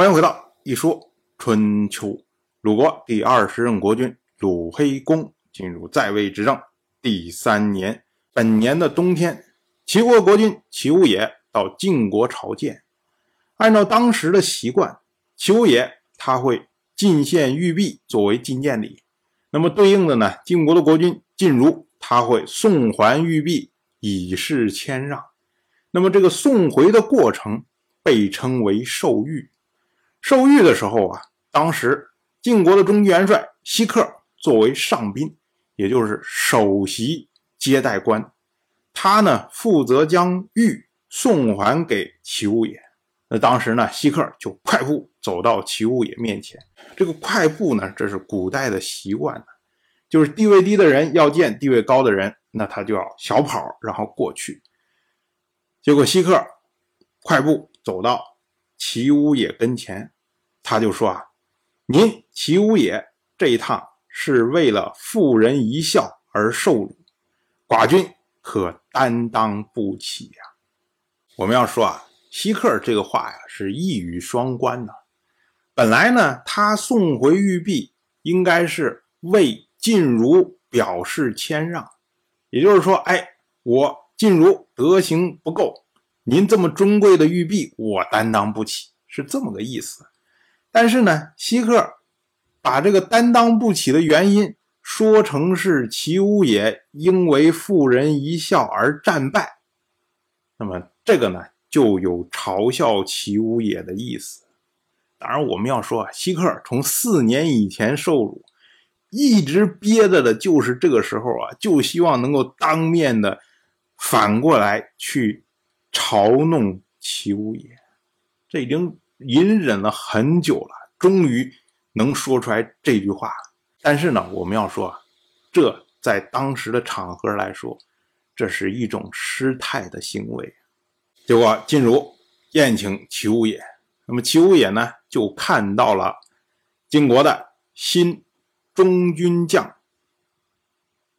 欢迎回到一说春秋。鲁国第二十任国君鲁黑公进入在位执政第三年，本年的冬天，齐国国君齐武也到晋国朝见。按照当时的习惯，齐武也他会进献玉璧作为觐见礼。那么对应的呢，晋国的国君晋如他会送还玉璧以示谦让。那么这个送回的过程被称为受玉。受玉的时候啊，当时晋国的中军元帅西克作为上宾，也就是首席接待官，他呢负责将玉送还给齐武野。那当时呢，西克就快步走到齐武野面前。这个快步呢，这是古代的习惯，就是地位低的人要见地位高的人，那他就要小跑，然后过去。结果西克快步走到。齐武野跟前，他就说：“啊，您齐武野这一趟是为了妇人一笑而受辱，寡君可担当不起呀。”我们要说啊，西克这个话呀是一语双关的。本来呢，他送回玉璧应该是为晋如表示谦让，也就是说，哎，我晋如德行不够。您这么尊贵的玉璧，我担当不起，是这么个意思。但是呢，希克把这个担当不起的原因说成是齐武野因为妇人一笑而战败，那么这个呢就有嘲笑齐武野的意思。当然，我们要说啊，希克从四年以前受辱，一直憋着的就是这个时候啊，就希望能够当面的反过来去。嘲弄齐武也，这已经隐忍了很久了，终于能说出来这句话。但是呢，我们要说，这在当时的场合来说，这是一种失态的行为。结果晋如宴请齐武也，那么齐武也呢，就看到了晋国的新中军将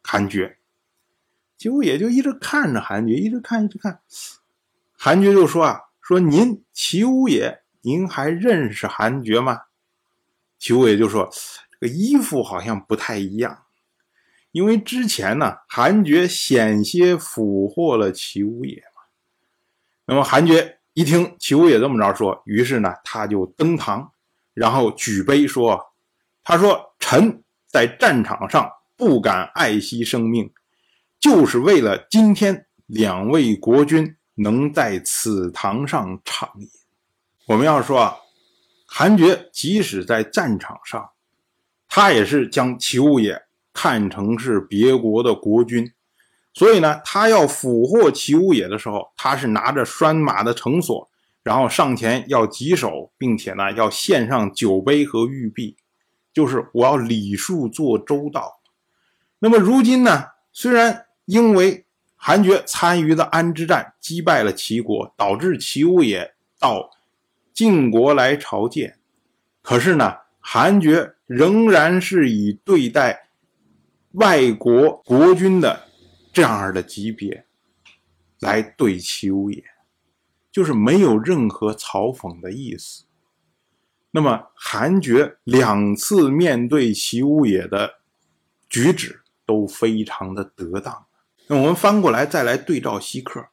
韩厥。齐武也就一直看着韩厥，一直看，一直看。韩厥就说：“啊，说您齐武野，您还认识韩厥吗？”齐武野就说：“这个衣服好像不太一样，因为之前呢，韩厥险些俘获了齐武野嘛。”那么韩厥一听齐武野这么着说，于是呢，他就登堂，然后举杯说：“他说臣在战场上不敢爱惜生命，就是为了今天两位国君。”能在此堂上畅饮。我们要说啊，韩厥即使在战场上，他也是将齐物也看成是别国的国君，所以呢，他要俘获齐物也的时候，他是拿着拴马的绳索，然后上前要棘手，并且呢，要献上酒杯和玉璧，就是我要礼数做周到。那么如今呢，虽然因为韩厥参与的安之战击败了齐国，导致齐武也到晋国来朝见。可是呢，韩厥仍然是以对待外国国君的这样的级别来对齐武也，就是没有任何嘲讽的意思。那么，韩厥两次面对齐武也的举止都非常的得当。那我们翻过来再来对照西克，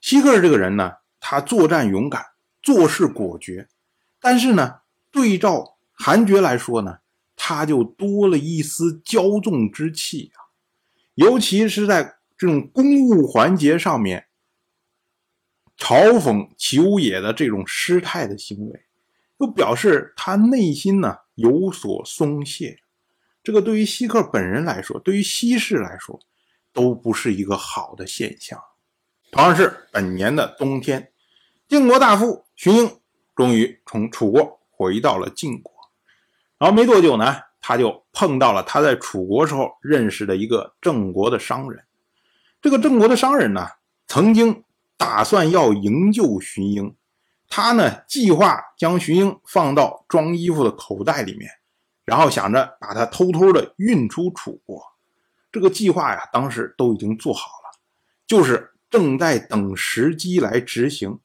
西克这个人呢，他作战勇敢，做事果决，但是呢，对照韩厥来说呢，他就多了一丝骄纵之气啊，尤其是在这种公务环节上面，嘲讽齐武野的这种失态的行为，又表示他内心呢有所松懈，这个对于西克本人来说，对于西氏来说。都不是一个好的现象。同样是本年的冬天，晋国大夫荀英终于从楚国回到了晋国。然后没多久呢，他就碰到了他在楚国时候认识的一个郑国的商人。这个郑国的商人呢，曾经打算要营救荀英，他呢计划将荀英放到装衣服的口袋里面，然后想着把他偷偷的运出楚国。这个计划呀，当时都已经做好了，就是正在等时机来执行。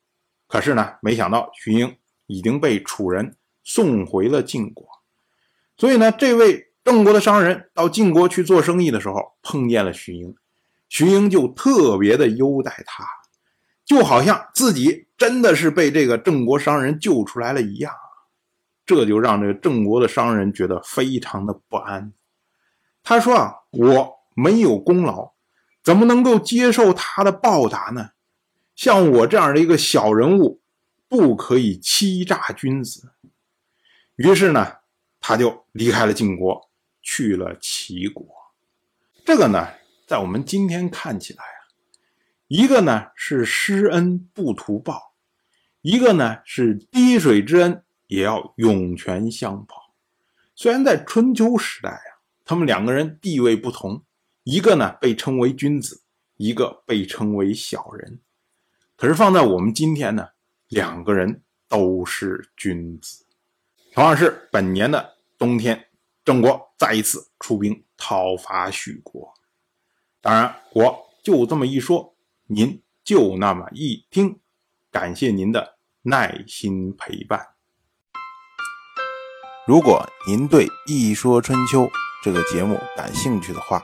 可是呢，没想到荀英已经被楚人送回了晋国。所以呢，这位郑国的商人到晋国去做生意的时候，碰见了荀英，荀英就特别的优待他，就好像自己真的是被这个郑国商人救出来了一样。这就让这个郑国的商人觉得非常的不安。他说啊，我没有功劳，怎么能够接受他的报答呢？像我这样的一个小人物，不可以欺诈君子。于是呢，他就离开了晋国，去了齐国。这个呢，在我们今天看起来啊，一个呢是施恩不图报，一个呢是滴水之恩。也要涌泉相报。虽然在春秋时代啊，他们两个人地位不同，一个呢被称为君子，一个被称为小人。可是放在我们今天呢，两个人都是君子。同样是本年的冬天，郑国再一次出兵讨伐许国。当然，我就这么一说，您就那么一听。感谢您的耐心陪伴。如果您对《一说春秋》这个节目感兴趣的话，